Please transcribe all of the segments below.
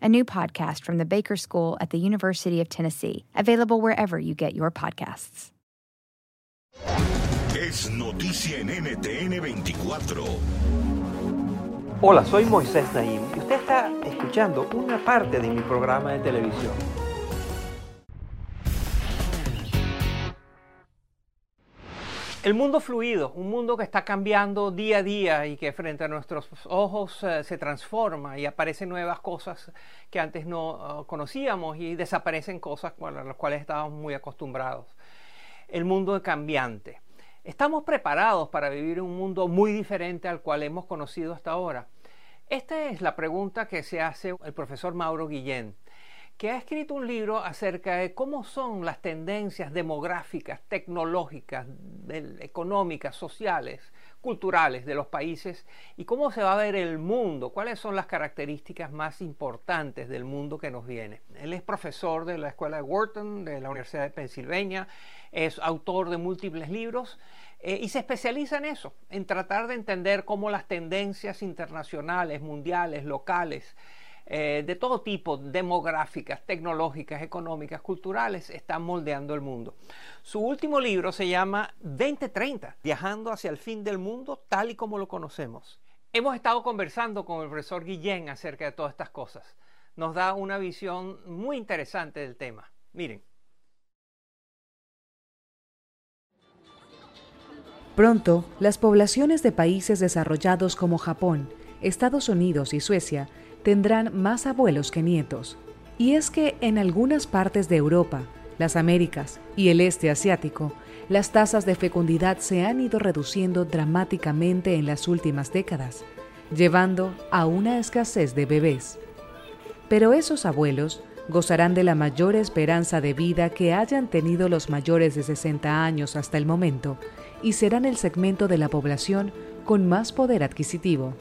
a new podcast from the Baker School at the University of Tennessee, available wherever you get your podcasts. Es noticia en NTN 24. Hola, soy Moisés Naim y usted está escuchando una parte de mi programa de televisión. El mundo fluido, un mundo que está cambiando día a día y que frente a nuestros ojos eh, se transforma y aparecen nuevas cosas que antes no uh, conocíamos y desaparecen cosas a las cuales estábamos muy acostumbrados. El mundo cambiante. ¿Estamos preparados para vivir un mundo muy diferente al cual hemos conocido hasta ahora? Esta es la pregunta que se hace el profesor Mauro Guillén que ha escrito un libro acerca de cómo son las tendencias demográficas, tecnológicas, económicas, sociales, culturales de los países y cómo se va a ver el mundo, cuáles son las características más importantes del mundo que nos viene. Él es profesor de la Escuela de Wharton, de la Universidad de Pensilvania, es autor de múltiples libros eh, y se especializa en eso, en tratar de entender cómo las tendencias internacionales, mundiales, locales, eh, de todo tipo, demográficas, tecnológicas, económicas, culturales, están moldeando el mundo. Su último libro se llama 2030, Viajando hacia el fin del mundo tal y como lo conocemos. Hemos estado conversando con el profesor Guillén acerca de todas estas cosas. Nos da una visión muy interesante del tema. Miren. Pronto, las poblaciones de países desarrollados como Japón, Estados Unidos y Suecia tendrán más abuelos que nietos. Y es que en algunas partes de Europa, las Américas y el este asiático, las tasas de fecundidad se han ido reduciendo dramáticamente en las últimas décadas, llevando a una escasez de bebés. Pero esos abuelos gozarán de la mayor esperanza de vida que hayan tenido los mayores de 60 años hasta el momento y serán el segmento de la población con más poder adquisitivo.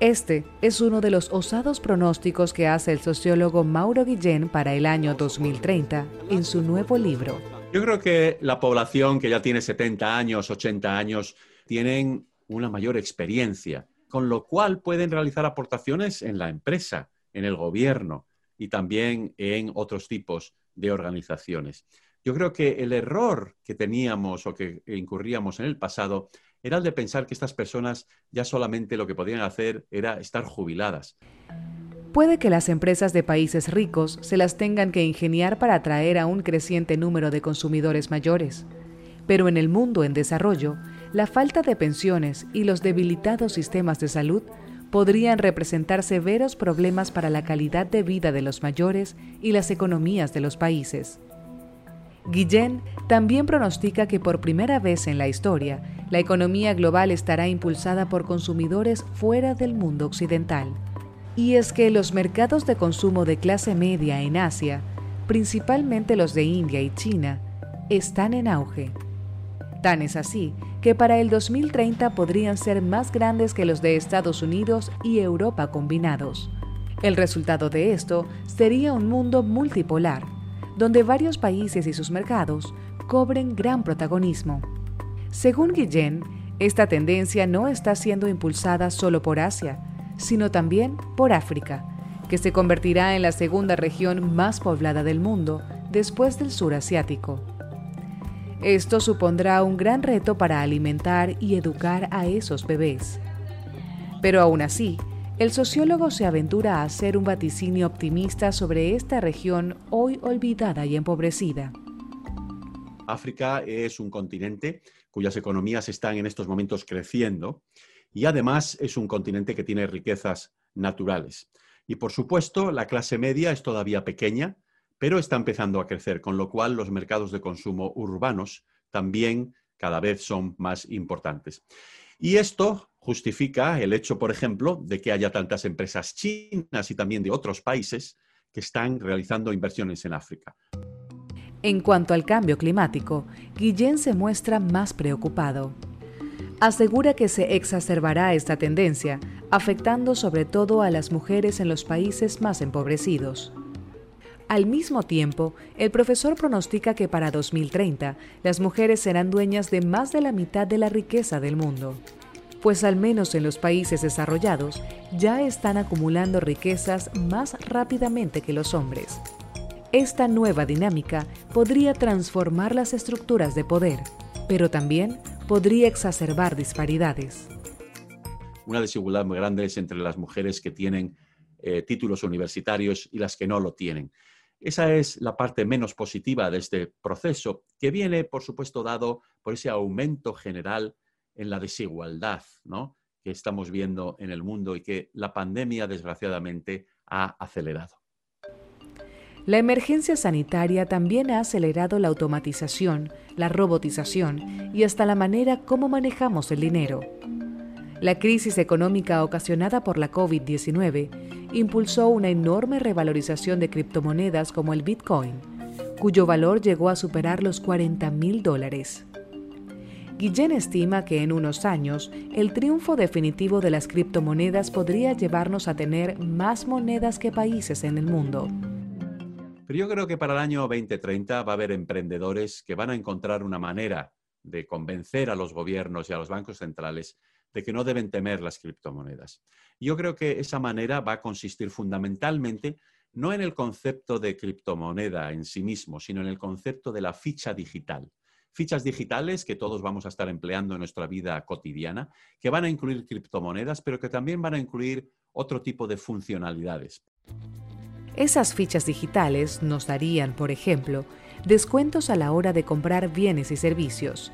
Este es uno de los osados pronósticos que hace el sociólogo Mauro Guillén para el año 2030 en su nuevo libro. Yo creo que la población que ya tiene 70 años, 80 años, tienen una mayor experiencia, con lo cual pueden realizar aportaciones en la empresa, en el gobierno y también en otros tipos de organizaciones. Yo creo que el error que teníamos o que incurríamos en el pasado era el de pensar que estas personas ya solamente lo que podían hacer era estar jubiladas. Puede que las empresas de países ricos se las tengan que ingeniar para atraer a un creciente número de consumidores mayores. Pero en el mundo en desarrollo, la falta de pensiones y los debilitados sistemas de salud podrían representar severos problemas para la calidad de vida de los mayores y las economías de los países. Guillén también pronostica que por primera vez en la historia, la economía global estará impulsada por consumidores fuera del mundo occidental. Y es que los mercados de consumo de clase media en Asia, principalmente los de India y China, están en auge. Tan es así que para el 2030 podrían ser más grandes que los de Estados Unidos y Europa combinados. El resultado de esto sería un mundo multipolar, donde varios países y sus mercados cobren gran protagonismo. Según Guillén, esta tendencia no está siendo impulsada solo por Asia, sino también por África, que se convertirá en la segunda región más poblada del mundo después del sur asiático. Esto supondrá un gran reto para alimentar y educar a esos bebés. Pero aún así, el sociólogo se aventura a hacer un vaticinio optimista sobre esta región hoy olvidada y empobrecida. África es un continente cuyas economías están en estos momentos creciendo y además es un continente que tiene riquezas naturales. Y por supuesto, la clase media es todavía pequeña, pero está empezando a crecer, con lo cual los mercados de consumo urbanos también cada vez son más importantes. Y esto justifica el hecho, por ejemplo, de que haya tantas empresas chinas y también de otros países que están realizando inversiones en África. En cuanto al cambio climático, Guillén se muestra más preocupado. Asegura que se exacerbará esta tendencia, afectando sobre todo a las mujeres en los países más empobrecidos. Al mismo tiempo, el profesor pronostica que para 2030 las mujeres serán dueñas de más de la mitad de la riqueza del mundo pues al menos en los países desarrollados ya están acumulando riquezas más rápidamente que los hombres. Esta nueva dinámica podría transformar las estructuras de poder, pero también podría exacerbar disparidades. Una desigualdad muy grande es entre las mujeres que tienen eh, títulos universitarios y las que no lo tienen. Esa es la parte menos positiva de este proceso, que viene, por supuesto, dado por ese aumento general en la desigualdad que estamos viendo en el mundo y que la pandemia desgraciadamente ha acelerado. La emergencia sanitaria también ha acelerado la automatización, la robotización y hasta la manera como manejamos el dinero. La crisis económica ocasionada por la COVID-19 impulsó una enorme revalorización de criptomonedas como el Bitcoin, cuyo valor llegó a superar los 40 mil dólares. Guillén estima que en unos años el triunfo definitivo de las criptomonedas podría llevarnos a tener más monedas que países en el mundo. Pero yo creo que para el año 2030 va a haber emprendedores que van a encontrar una manera de convencer a los gobiernos y a los bancos centrales de que no deben temer las criptomonedas. Yo creo que esa manera va a consistir fundamentalmente no en el concepto de criptomoneda en sí mismo, sino en el concepto de la ficha digital fichas digitales que todos vamos a estar empleando en nuestra vida cotidiana, que van a incluir criptomonedas, pero que también van a incluir otro tipo de funcionalidades. Esas fichas digitales nos darían, por ejemplo, descuentos a la hora de comprar bienes y servicios,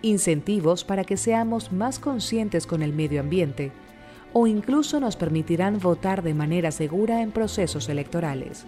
incentivos para que seamos más conscientes con el medio ambiente, o incluso nos permitirán votar de manera segura en procesos electorales.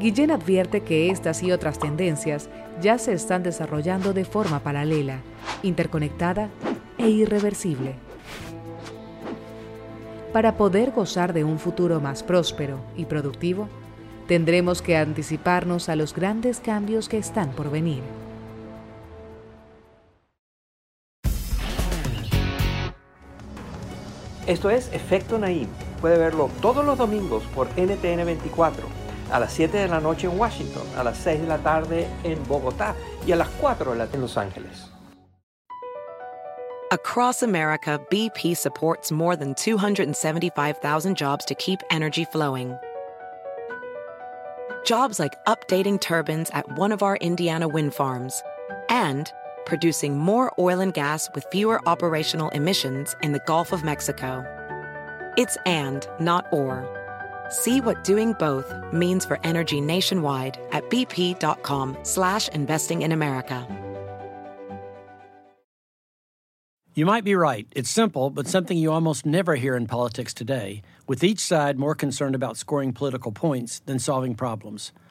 Guillén advierte que estas y otras tendencias ya se están desarrollando de forma paralela, interconectada e irreversible. Para poder gozar de un futuro más próspero y productivo, tendremos que anticiparnos a los grandes cambios que están por venir. Esto es Efecto Naim. Puede verlo todos los domingos por NTN 24 a las 7 de la noche en Washington, a las 6 de la tarde en Bogotá y a las 4 de la en Los Ángeles. Across America, BP supports more than 275,000 jobs to keep energy flowing. Jobs like updating turbines at one of our Indiana wind farms and producing more oil and gas with fewer operational emissions in the Gulf of Mexico. It's and, not or. See what doing both means for energy nationwide at bp.com slash investing in America. You might be right. It's simple, but something you almost never hear in politics today, with each side more concerned about scoring political points than solving problems.